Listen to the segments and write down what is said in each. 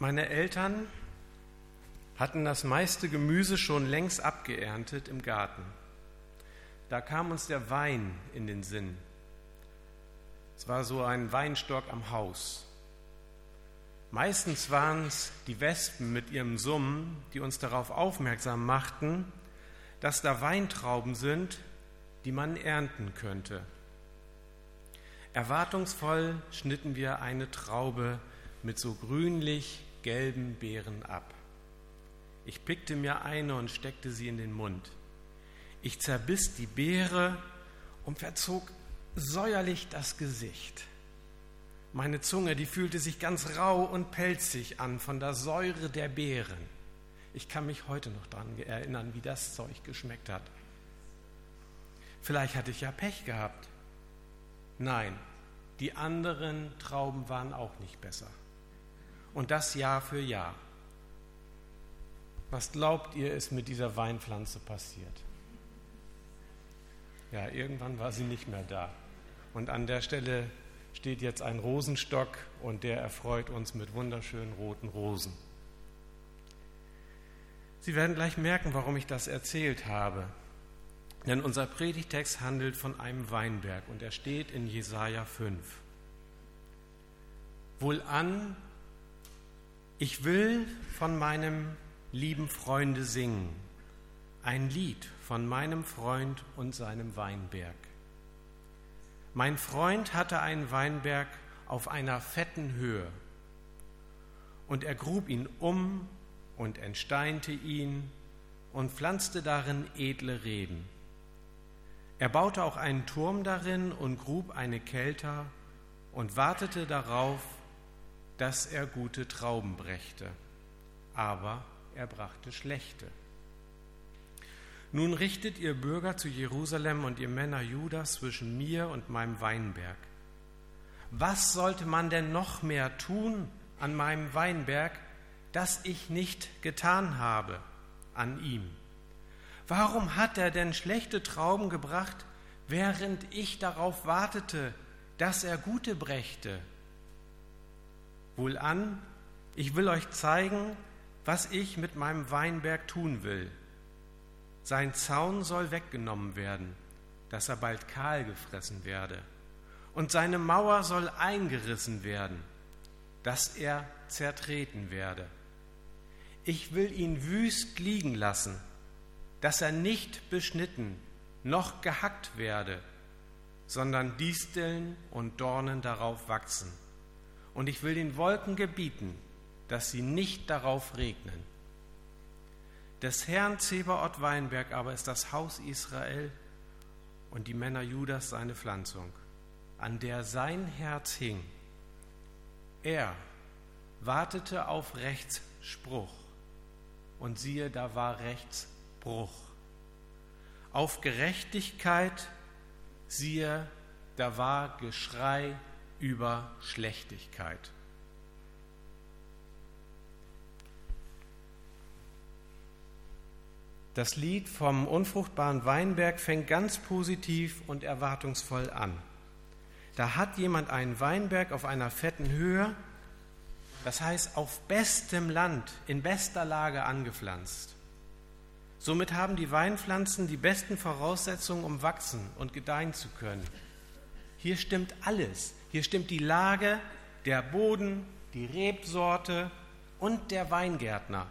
Meine Eltern hatten das meiste Gemüse schon längst abgeerntet im Garten. Da kam uns der Wein in den Sinn. Es war so ein Weinstock am Haus. Meistens waren es die Wespen mit ihrem Summen, die uns darauf aufmerksam machten, dass da Weintrauben sind, die man ernten könnte. Erwartungsvoll schnitten wir eine Traube mit so grünlich gelben Beeren ab. Ich pickte mir eine und steckte sie in den Mund. Ich zerbiss die Beere und verzog säuerlich das Gesicht. Meine Zunge, die fühlte sich ganz rau und pelzig an von der Säure der Beeren. Ich kann mich heute noch daran erinnern, wie das Zeug geschmeckt hat. Vielleicht hatte ich ja Pech gehabt. Nein, die anderen Trauben waren auch nicht besser. Und das Jahr für Jahr. Was glaubt ihr, ist mit dieser Weinpflanze passiert? Ja, irgendwann war sie nicht mehr da. Und an der Stelle steht jetzt ein Rosenstock und der erfreut uns mit wunderschönen roten Rosen. Sie werden gleich merken, warum ich das erzählt habe. Denn unser Predigtext handelt von einem Weinberg und er steht in Jesaja 5. Wohlan, ich will von meinem lieben Freunde singen, ein Lied von meinem Freund und seinem Weinberg. Mein Freund hatte einen Weinberg auf einer fetten Höhe, und er grub ihn um und entsteinte ihn und pflanzte darin edle Reben. Er baute auch einen Turm darin und grub eine Kelter und wartete darauf, dass er gute Trauben brächte. Aber er brachte schlechte. Nun richtet ihr Bürger zu Jerusalem und ihr Männer Judas zwischen mir und meinem Weinberg. Was sollte man denn noch mehr tun an meinem Weinberg, das ich nicht getan habe an ihm? Warum hat er denn schlechte Trauben gebracht, während ich darauf wartete, dass er gute brächte? Wohlan, ich will euch zeigen, was ich mit meinem Weinberg tun will. Sein Zaun soll weggenommen werden, dass er bald kahl gefressen werde. Und seine Mauer soll eingerissen werden, dass er zertreten werde. Ich will ihn wüst liegen lassen, dass er nicht beschnitten noch gehackt werde, sondern Disteln und Dornen darauf wachsen. Und ich will den Wolken gebieten, dass sie nicht darauf regnen. Des Herrn Zebaoth Weinberg aber ist das Haus Israel und die Männer Judas seine Pflanzung, an der sein Herz hing. Er wartete auf Rechtsspruch und siehe, da war Rechtsbruch. Auf Gerechtigkeit, siehe, da war Geschrei über Schlechtigkeit. Das Lied vom unfruchtbaren Weinberg fängt ganz positiv und erwartungsvoll an. Da hat jemand einen Weinberg auf einer fetten Höhe, das heißt auf bestem Land, in bester Lage angepflanzt. Somit haben die Weinpflanzen die besten Voraussetzungen, um wachsen und gedeihen zu können. Hier stimmt alles. Hier stimmt die Lage, der Boden, die Rebsorte und der Weingärtner.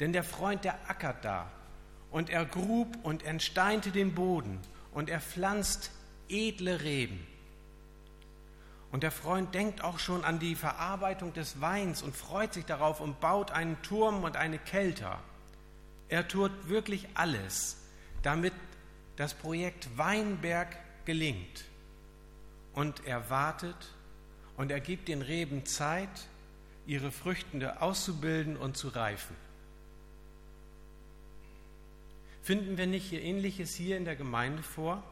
Denn der Freund, der ackert da und er grub und entsteinte den Boden und er pflanzt edle Reben. Und der Freund denkt auch schon an die Verarbeitung des Weins und freut sich darauf und baut einen Turm und eine Kelter. Er tut wirklich alles, damit das Projekt Weinberg gelingt. Und er wartet und er gibt den Reben Zeit, ihre Früchte auszubilden und zu reifen. Finden wir nicht hier ähnliches hier in der Gemeinde vor?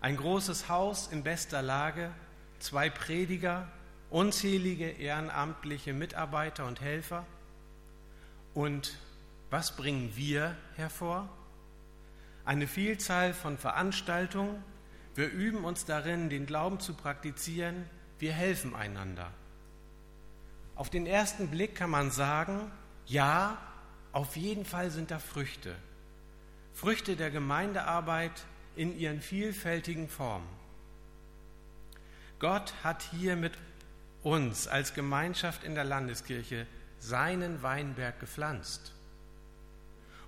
Ein großes Haus in bester Lage, zwei Prediger, unzählige ehrenamtliche Mitarbeiter und Helfer. Und was bringen wir hervor? Eine Vielzahl von Veranstaltungen. Wir üben uns darin, den Glauben zu praktizieren. Wir helfen einander. Auf den ersten Blick kann man sagen, ja, auf jeden Fall sind da Früchte. Früchte der Gemeindearbeit in ihren vielfältigen Formen. Gott hat hier mit uns als Gemeinschaft in der Landeskirche seinen Weinberg gepflanzt.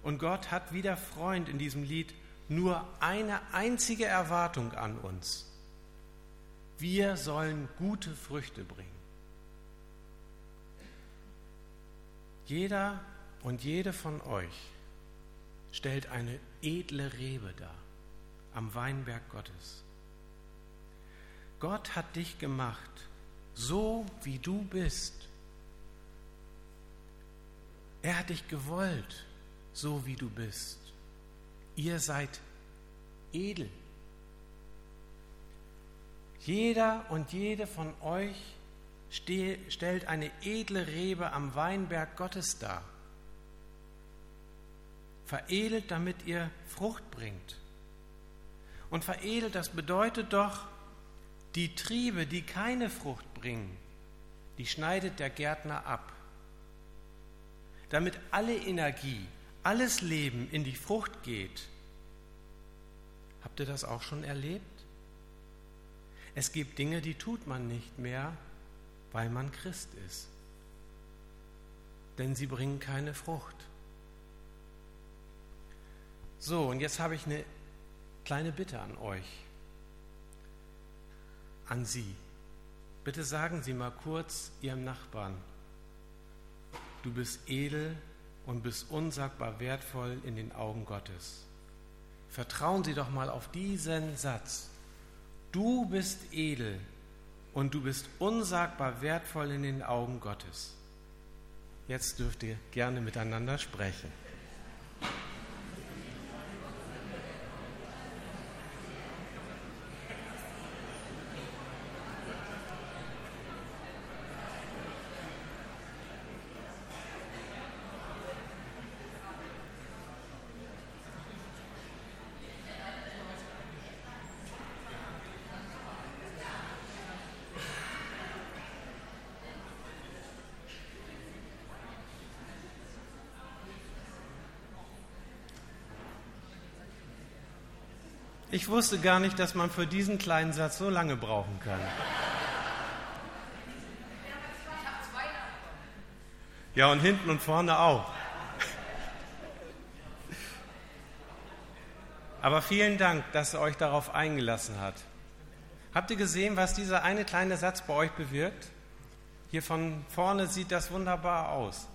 Und Gott hat wie der Freund in diesem Lied nur eine einzige Erwartung an uns. Wir sollen gute Früchte bringen. Jeder und jede von euch stellt eine edle Rebe dar am Weinberg Gottes. Gott hat dich gemacht, so wie du bist. Er hat dich gewollt, so wie du bist. Ihr seid edel. Jeder und jede von euch stellt eine edle Rebe am Weinberg Gottes dar. Veredelt, damit ihr Frucht bringt. Und veredelt, das bedeutet doch, die Triebe, die keine Frucht bringen, die schneidet der Gärtner ab, damit alle Energie, alles Leben in die Frucht geht. Habt ihr das auch schon erlebt? Es gibt Dinge, die tut man nicht mehr, weil man Christ ist, denn sie bringen keine Frucht. So, und jetzt habe ich eine kleine Bitte an euch an Sie. Bitte sagen Sie mal kurz Ihrem Nachbarn, du bist edel und bist unsagbar wertvoll in den Augen Gottes. Vertrauen Sie doch mal auf diesen Satz. Du bist edel und du bist unsagbar wertvoll in den Augen Gottes. Jetzt dürft ihr gerne miteinander sprechen. Ich wusste gar nicht, dass man für diesen kleinen Satz so lange brauchen kann. Ja, und hinten und vorne auch. Aber vielen Dank, dass ihr euch darauf eingelassen habt. Habt ihr gesehen, was dieser eine kleine Satz bei euch bewirkt? Hier von vorne sieht das wunderbar aus.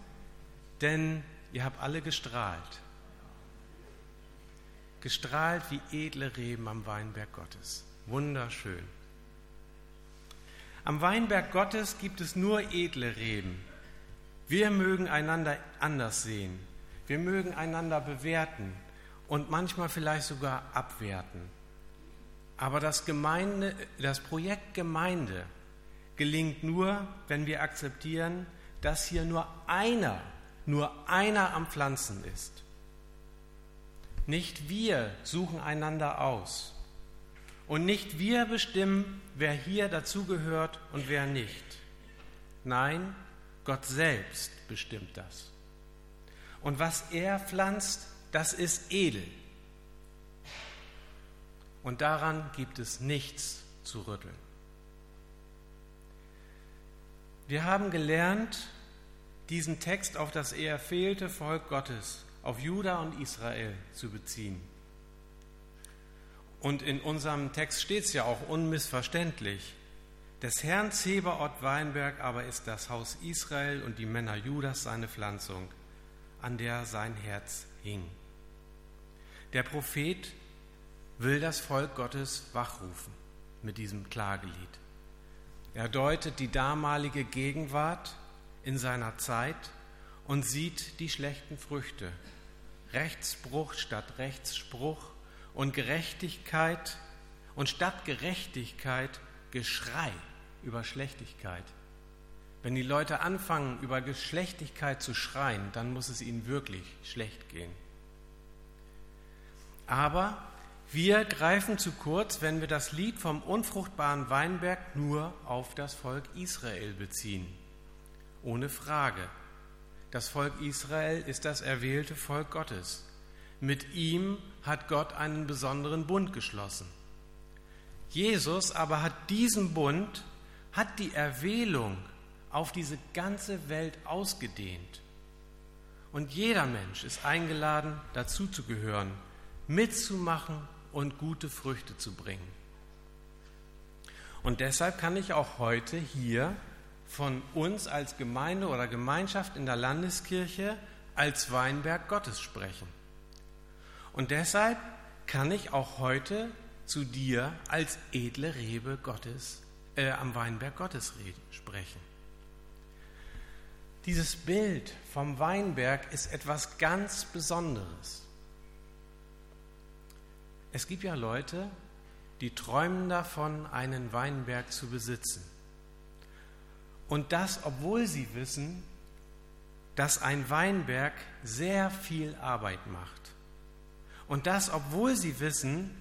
Denn ihr habt alle gestrahlt gestrahlt wie edle Reben am Weinberg Gottes. Wunderschön. Am Weinberg Gottes gibt es nur edle Reben. Wir mögen einander anders sehen. Wir mögen einander bewerten und manchmal vielleicht sogar abwerten. Aber das, Gemeinde, das Projekt Gemeinde gelingt nur, wenn wir akzeptieren, dass hier nur einer, nur einer am Pflanzen ist. Nicht wir suchen einander aus. Und nicht wir bestimmen, wer hier dazugehört und wer nicht. Nein, Gott selbst bestimmt das. Und was er pflanzt, das ist edel. Und daran gibt es nichts zu rütteln. Wir haben gelernt, diesen Text auf das eher fehlte Volk Gottes auf Juda und Israel zu beziehen. Und in unserem Text steht es ja auch unmissverständlich. Des Herrn Zeberort Weinberg aber ist das Haus Israel und die Männer Judas seine Pflanzung, an der sein Herz hing. Der Prophet will das Volk Gottes wachrufen mit diesem Klagelied. Er deutet die damalige Gegenwart in seiner Zeit und sieht die schlechten Früchte, Rechtsbruch statt Rechtsspruch und Gerechtigkeit und statt Gerechtigkeit Geschrei über Schlechtigkeit. Wenn die Leute anfangen, über Geschlechtigkeit zu schreien, dann muss es ihnen wirklich schlecht gehen. Aber wir greifen zu kurz, wenn wir das Lied vom unfruchtbaren Weinberg nur auf das Volk Israel beziehen ohne Frage. Das Volk Israel ist das erwählte Volk Gottes. Mit ihm hat Gott einen besonderen Bund geschlossen. Jesus aber hat diesen Bund, hat die Erwählung auf diese ganze Welt ausgedehnt. Und jeder Mensch ist eingeladen, dazu zu gehören, mitzumachen und gute Früchte zu bringen. Und deshalb kann ich auch heute hier von uns als Gemeinde oder Gemeinschaft in der Landeskirche als Weinberg Gottes sprechen. Und deshalb kann ich auch heute zu dir als edle Rebe Gottes äh, am Weinberg Gottes sprechen. Dieses Bild vom Weinberg ist etwas ganz Besonderes. Es gibt ja Leute, die träumen davon, einen Weinberg zu besitzen. Und das, obwohl sie wissen, dass ein Weinberg sehr viel Arbeit macht. Und das, obwohl sie wissen,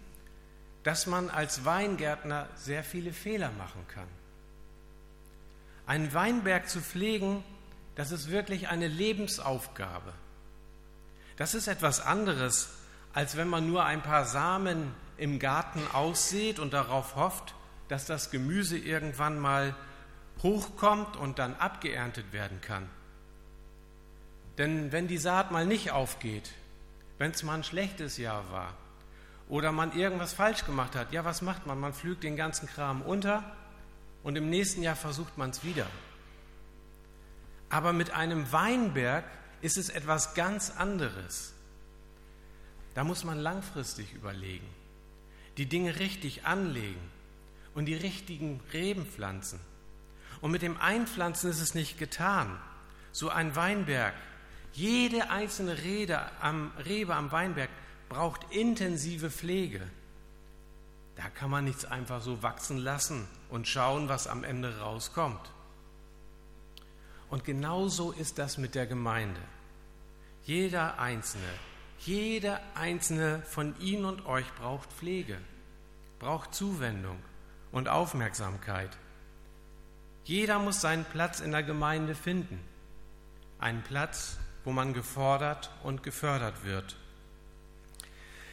dass man als Weingärtner sehr viele Fehler machen kann. Einen Weinberg zu pflegen, das ist wirklich eine Lebensaufgabe. Das ist etwas anderes, als wenn man nur ein paar Samen im Garten aussät und darauf hofft, dass das Gemüse irgendwann mal hochkommt und dann abgeerntet werden kann. Denn wenn die Saat mal nicht aufgeht, wenn es mal ein schlechtes Jahr war oder man irgendwas falsch gemacht hat, ja, was macht man? Man pflügt den ganzen Kram unter und im nächsten Jahr versucht man es wieder. Aber mit einem Weinberg ist es etwas ganz anderes. Da muss man langfristig überlegen, die Dinge richtig anlegen und die richtigen Reben pflanzen. Und mit dem Einpflanzen ist es nicht getan. So ein Weinberg, jede einzelne Rede am, Rebe am Weinberg braucht intensive Pflege. Da kann man nichts einfach so wachsen lassen und schauen, was am Ende rauskommt. Und genauso ist das mit der Gemeinde. Jeder Einzelne, jeder Einzelne von Ihnen und euch braucht Pflege, braucht Zuwendung und Aufmerksamkeit. Jeder muss seinen Platz in der Gemeinde finden. Einen Platz, wo man gefordert und gefördert wird.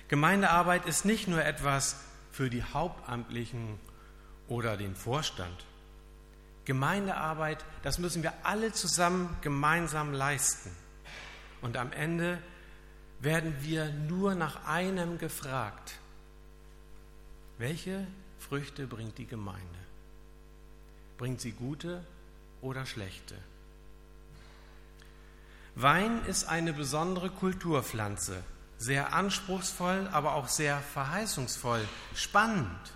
Gemeindearbeit ist nicht nur etwas für die Hauptamtlichen oder den Vorstand. Gemeindearbeit, das müssen wir alle zusammen gemeinsam leisten. Und am Ende werden wir nur nach einem gefragt. Welche Früchte bringt die Gemeinde? Bringt sie gute oder schlechte? Wein ist eine besondere Kulturpflanze, sehr anspruchsvoll, aber auch sehr verheißungsvoll, spannend.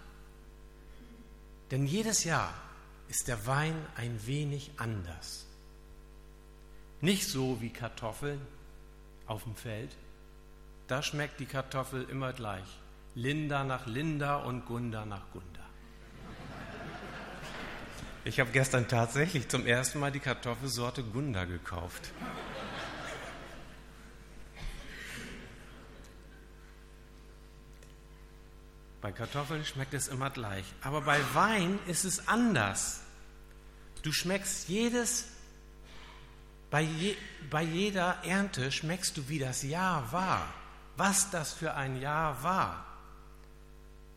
Denn jedes Jahr ist der Wein ein wenig anders. Nicht so wie Kartoffeln auf dem Feld. Da schmeckt die Kartoffel immer gleich. Linda nach Linda und Gunda nach Gunda. Ich habe gestern tatsächlich zum ersten Mal die Kartoffelsorte Gunda gekauft. Bei Kartoffeln schmeckt es immer gleich. Aber bei Wein ist es anders. Du schmeckst jedes, bei, je, bei jeder Ernte schmeckst du, wie das Jahr war, was das für ein Jahr war.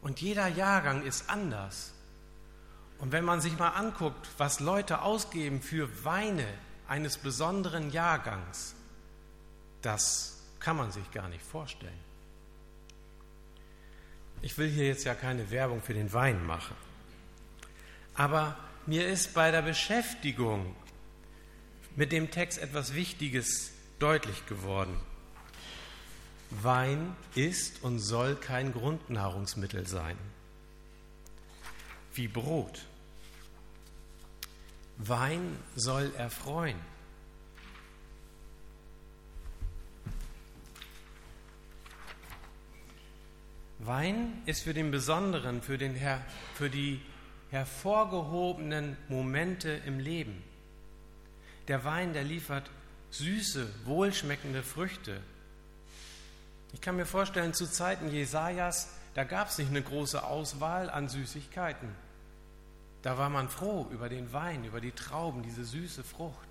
Und jeder Jahrgang ist anders. Und wenn man sich mal anguckt, was Leute ausgeben für Weine eines besonderen Jahrgangs, das kann man sich gar nicht vorstellen. Ich will hier jetzt ja keine Werbung für den Wein machen. Aber mir ist bei der Beschäftigung mit dem Text etwas Wichtiges deutlich geworden. Wein ist und soll kein Grundnahrungsmittel sein. Wie Brot. Wein soll erfreuen. Wein ist für den besonderen, für, den Her für die hervorgehobenen Momente im Leben. Der Wein, der liefert süße, wohlschmeckende Früchte. Ich kann mir vorstellen, zu Zeiten Jesajas, da gab es nicht eine große Auswahl an Süßigkeiten. Da war man froh über den Wein, über die Trauben, diese süße Frucht.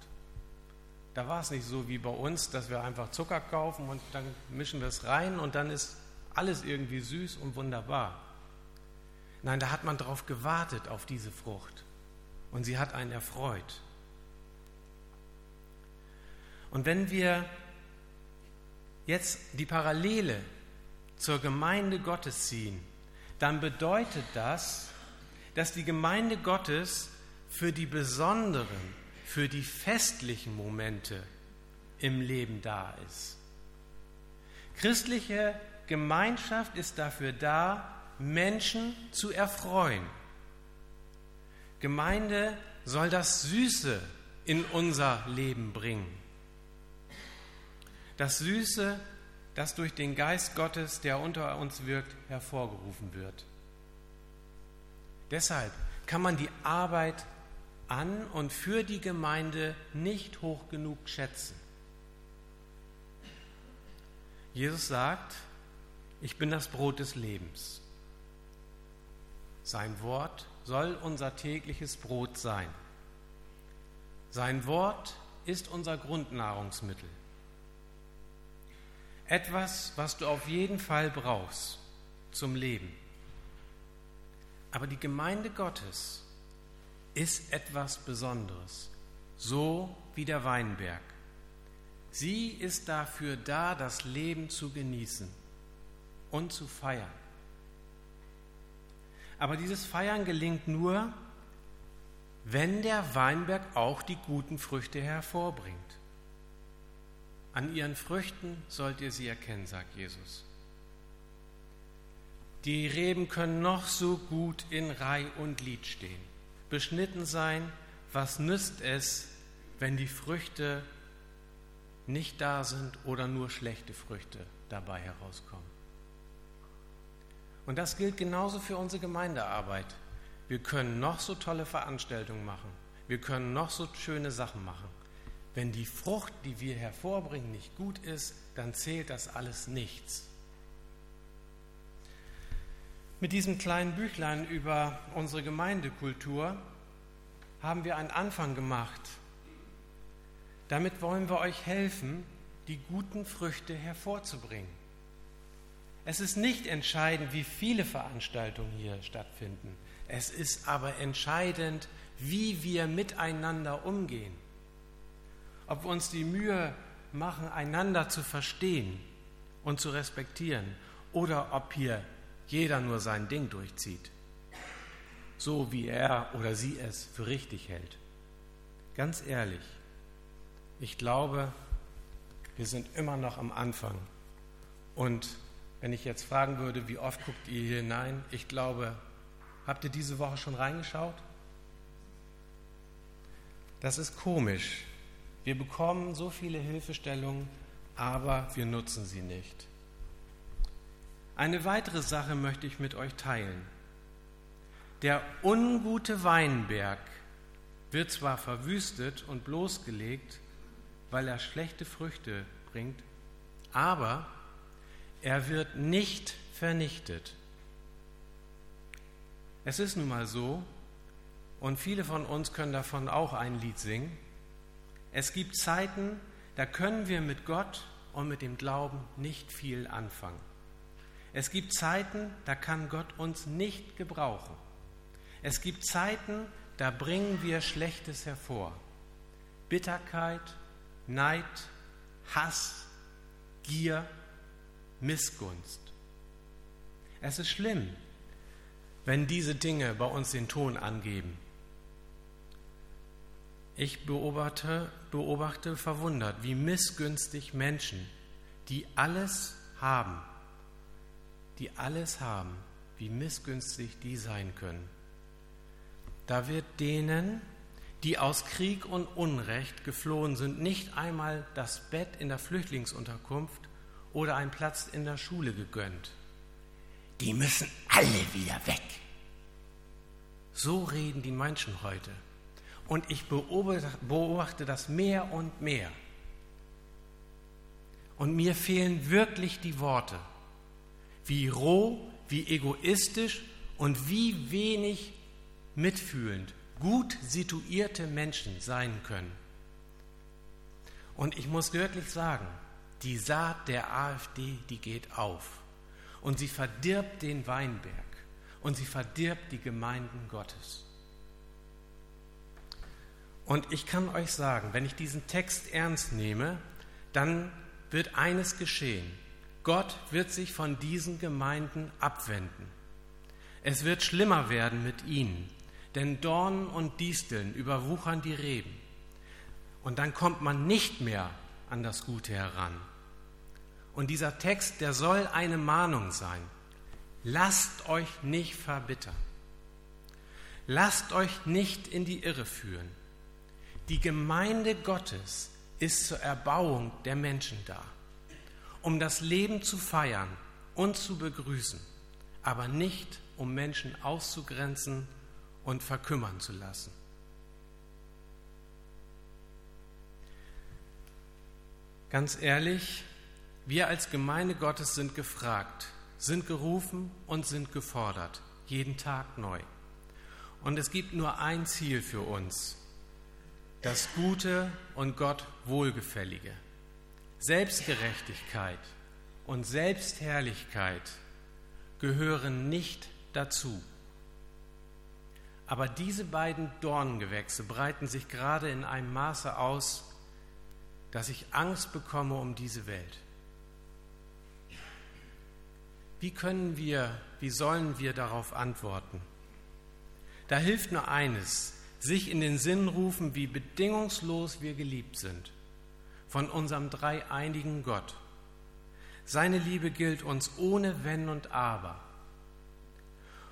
da war es nicht so wie bei uns, dass wir einfach Zucker kaufen und dann mischen wir es rein und dann ist alles irgendwie süß und wunderbar. Nein, da hat man darauf gewartet, auf diese Frucht. Und sie hat einen erfreut. Und wenn wir jetzt die Parallele zur Gemeinde Gottes ziehen, dann bedeutet das, dass die Gemeinde Gottes für die besonderen, für die festlichen Momente im Leben da ist. Christliche Gemeinschaft ist dafür da, Menschen zu erfreuen. Gemeinde soll das Süße in unser Leben bringen. Das Süße, das durch den Geist Gottes, der unter uns wirkt, hervorgerufen wird. Deshalb kann man die Arbeit an und für die Gemeinde nicht hoch genug schätzen. Jesus sagt, ich bin das Brot des Lebens. Sein Wort soll unser tägliches Brot sein. Sein Wort ist unser Grundnahrungsmittel. Etwas, was du auf jeden Fall brauchst zum Leben. Aber die Gemeinde Gottes ist etwas Besonderes, so wie der Weinberg. Sie ist dafür da, das Leben zu genießen und zu feiern. Aber dieses Feiern gelingt nur, wenn der Weinberg auch die guten Früchte hervorbringt. An ihren Früchten sollt ihr sie erkennen, sagt Jesus. Die Reben können noch so gut in Reih und Lied stehen, beschnitten sein. Was nützt es, wenn die Früchte nicht da sind oder nur schlechte Früchte dabei herauskommen? Und das gilt genauso für unsere Gemeindearbeit. Wir können noch so tolle Veranstaltungen machen. Wir können noch so schöne Sachen machen. Wenn die Frucht, die wir hervorbringen, nicht gut ist, dann zählt das alles nichts. Mit diesem kleinen Büchlein über unsere Gemeindekultur haben wir einen Anfang gemacht. Damit wollen wir euch helfen, die guten Früchte hervorzubringen. Es ist nicht entscheidend, wie viele Veranstaltungen hier stattfinden. Es ist aber entscheidend, wie wir miteinander umgehen. Ob wir uns die Mühe machen, einander zu verstehen und zu respektieren oder ob hier jeder nur sein Ding durchzieht, so wie er oder sie es für richtig hält. Ganz ehrlich, ich glaube, wir sind immer noch am Anfang und wenn ich jetzt fragen würde, wie oft guckt ihr hier hinein? Ich glaube, habt ihr diese Woche schon reingeschaut? Das ist komisch. Wir bekommen so viele Hilfestellungen, aber wir nutzen sie nicht. Eine weitere Sache möchte ich mit euch teilen. Der ungute Weinberg wird zwar verwüstet und bloßgelegt, weil er schlechte Früchte bringt, aber er wird nicht vernichtet. Es ist nun mal so, und viele von uns können davon auch ein Lied singen, es gibt Zeiten, da können wir mit Gott und mit dem Glauben nicht viel anfangen. Es gibt Zeiten, da kann Gott uns nicht gebrauchen. Es gibt Zeiten, da bringen wir Schlechtes hervor. Bitterkeit, Neid, Hass, Gier, Missgunst. Es ist schlimm, wenn diese Dinge bei uns den Ton angeben. Ich beobachte, beobachte verwundert, wie missgünstig Menschen, die alles haben, die alles haben, wie missgünstig die sein können. Da wird denen, die aus Krieg und Unrecht geflohen sind, nicht einmal das Bett in der Flüchtlingsunterkunft oder ein Platz in der Schule gegönnt. Die müssen alle wieder weg. So reden die Menschen heute. Und ich beobachte das mehr und mehr. Und mir fehlen wirklich die Worte, wie roh, wie egoistisch und wie wenig mitfühlend gut situierte Menschen sein können. Und ich muss wirklich sagen, die Saat der AfD, die geht auf. Und sie verdirbt den Weinberg und sie verdirbt die Gemeinden Gottes. Und ich kann euch sagen, wenn ich diesen Text ernst nehme, dann wird eines geschehen. Gott wird sich von diesen Gemeinden abwenden. Es wird schlimmer werden mit ihnen, denn Dornen und Disteln überwuchern die Reben. Und dann kommt man nicht mehr an das Gute heran. Und dieser Text, der soll eine Mahnung sein. Lasst euch nicht verbittern. Lasst euch nicht in die Irre führen. Die Gemeinde Gottes ist zur Erbauung der Menschen da, um das Leben zu feiern und zu begrüßen, aber nicht um Menschen auszugrenzen und verkümmern zu lassen. Ganz ehrlich, wir als Gemeinde Gottes sind gefragt, sind gerufen und sind gefordert, jeden Tag neu. Und es gibt nur ein Ziel für uns, das Gute und Gott Wohlgefällige. Selbstgerechtigkeit und Selbstherrlichkeit gehören nicht dazu. Aber diese beiden Dornengewächse breiten sich gerade in einem Maße aus, dass ich Angst bekomme um diese Welt. Wie können wir, wie sollen wir darauf antworten? Da hilft nur eines, sich in den Sinn rufen, wie bedingungslos wir geliebt sind von unserem dreieinigen Gott. Seine Liebe gilt uns ohne Wenn und Aber.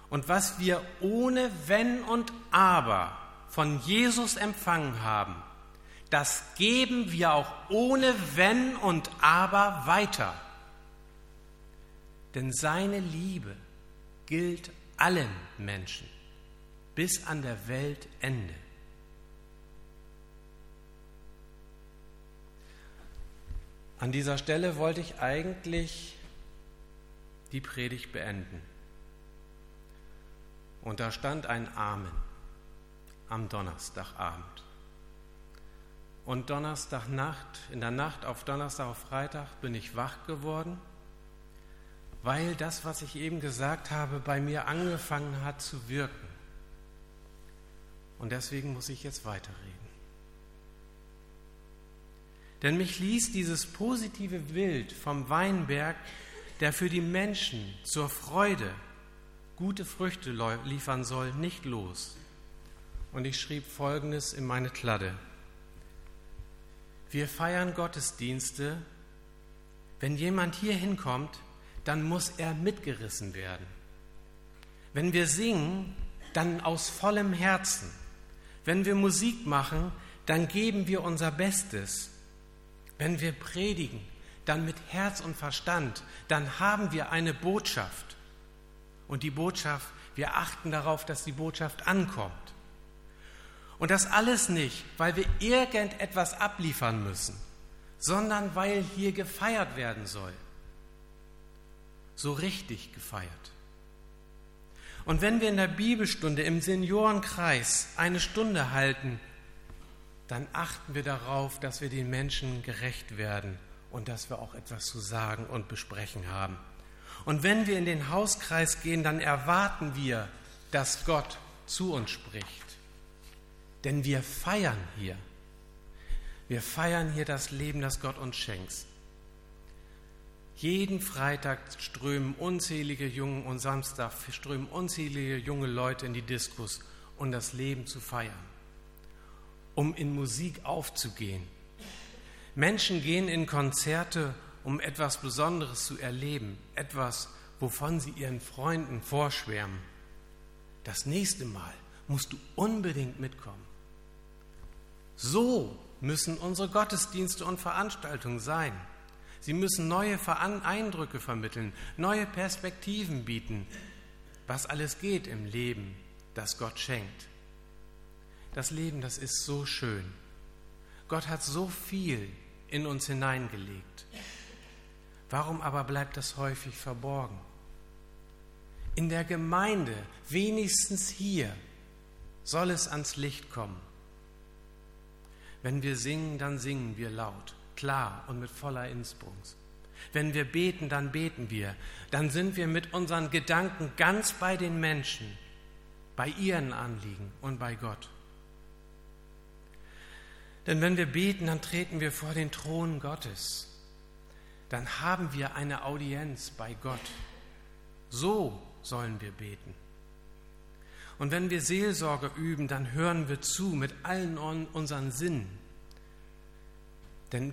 Und was wir ohne Wenn und Aber von Jesus empfangen haben, das geben wir auch ohne Wenn und Aber weiter. Denn seine Liebe gilt allen Menschen bis an der Weltende. An dieser Stelle wollte ich eigentlich die Predigt beenden. Und da stand ein Amen am Donnerstagabend. Und Donnerstagnacht, in der Nacht auf Donnerstag auf Freitag bin ich wach geworden, weil das, was ich eben gesagt habe, bei mir angefangen hat zu wirken. Und deswegen muss ich jetzt weiterreden. Denn mich ließ dieses positive Bild vom Weinberg, der für die Menschen zur Freude gute Früchte liefern soll, nicht los. Und ich schrieb Folgendes in meine Kladde. Wir feiern Gottesdienste. Wenn jemand hier hinkommt, dann muss er mitgerissen werden. Wenn wir singen, dann aus vollem Herzen. Wenn wir Musik machen, dann geben wir unser Bestes. Wenn wir predigen, dann mit Herz und Verstand, dann haben wir eine Botschaft. Und die Botschaft, wir achten darauf, dass die Botschaft ankommt. Und das alles nicht, weil wir irgendetwas abliefern müssen, sondern weil hier gefeiert werden soll. So richtig gefeiert. Und wenn wir in der Bibelstunde im Seniorenkreis eine Stunde halten, dann achten wir darauf, dass wir den Menschen gerecht werden und dass wir auch etwas zu sagen und besprechen haben. Und wenn wir in den Hauskreis gehen, dann erwarten wir, dass Gott zu uns spricht. Denn wir feiern hier. Wir feiern hier das Leben, das Gott uns schenkt. Jeden Freitag strömen unzählige Jungen und Samstag strömen unzählige junge Leute in die Diskus, um das Leben zu feiern, um in Musik aufzugehen. Menschen gehen in Konzerte, um etwas Besonderes zu erleben, etwas, wovon sie ihren Freunden vorschwärmen. Das nächste Mal musst du unbedingt mitkommen. So müssen unsere Gottesdienste und Veranstaltungen sein. Sie müssen neue Eindrücke vermitteln, neue Perspektiven bieten, was alles geht im Leben, das Gott schenkt. Das Leben, das ist so schön. Gott hat so viel in uns hineingelegt. Warum aber bleibt das häufig verborgen? In der Gemeinde, wenigstens hier, soll es ans Licht kommen. Wenn wir singen, dann singen wir laut, klar und mit voller Inbrunst. Wenn wir beten, dann beten wir. Dann sind wir mit unseren Gedanken ganz bei den Menschen, bei ihren Anliegen und bei Gott. Denn wenn wir beten, dann treten wir vor den Thron Gottes. Dann haben wir eine Audienz bei Gott. So sollen wir beten. Und wenn wir Seelsorge üben, dann hören wir zu mit allen unseren Sinnen. Denn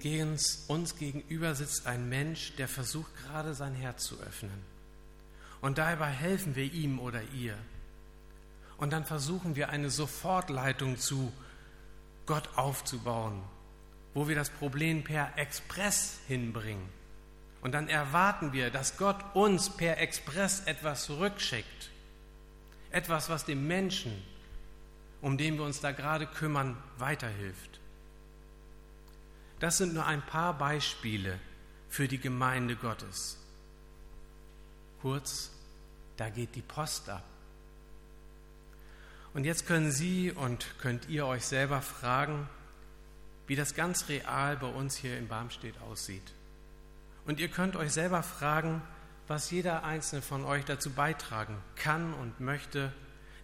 uns gegenüber sitzt ein Mensch, der versucht gerade sein Herz zu öffnen. Und dabei helfen wir ihm oder ihr. Und dann versuchen wir eine Sofortleitung zu Gott aufzubauen, wo wir das Problem per Express hinbringen. Und dann erwarten wir, dass Gott uns per Express etwas zurückschickt. Etwas, was dem Menschen, um den wir uns da gerade kümmern, weiterhilft. Das sind nur ein paar Beispiele für die Gemeinde Gottes. Kurz, da geht die Post ab. Und jetzt können Sie und könnt ihr euch selber fragen, wie das ganz real bei uns hier in Barmstedt aussieht. Und ihr könnt euch selber fragen, was jeder einzelne von euch dazu beitragen kann und möchte,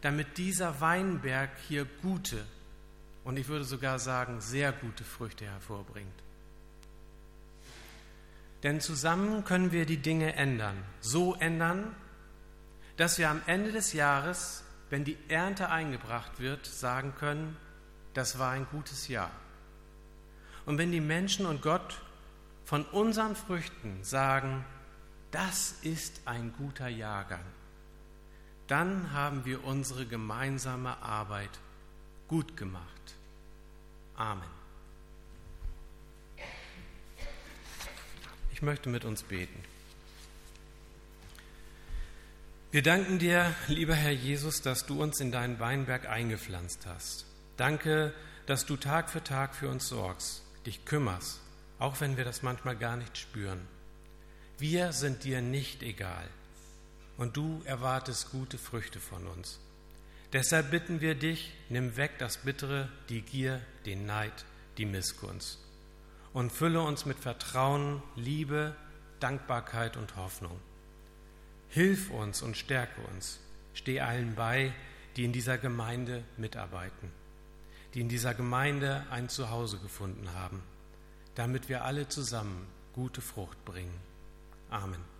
damit dieser Weinberg hier gute und ich würde sogar sagen sehr gute Früchte hervorbringt. Denn zusammen können wir die Dinge ändern, so ändern, dass wir am Ende des Jahres, wenn die Ernte eingebracht wird, sagen können, das war ein gutes Jahr. Und wenn die Menschen und Gott von unseren Früchten sagen, das ist ein guter Jahrgang, dann haben wir unsere gemeinsame Arbeit gut gemacht. Amen. Ich möchte mit uns beten. Wir danken dir, lieber Herr Jesus, dass du uns in deinen Weinberg eingepflanzt hast. Danke, dass du Tag für Tag für uns sorgst, dich kümmerst auch wenn wir das manchmal gar nicht spüren. Wir sind dir nicht egal und du erwartest gute Früchte von uns. Deshalb bitten wir dich, nimm weg das Bittere, die Gier, den Neid, die Missgunst und fülle uns mit Vertrauen, Liebe, Dankbarkeit und Hoffnung. Hilf uns und stärke uns. Steh allen bei, die in dieser Gemeinde mitarbeiten, die in dieser Gemeinde ein Zuhause gefunden haben damit wir alle zusammen gute Frucht bringen. Amen.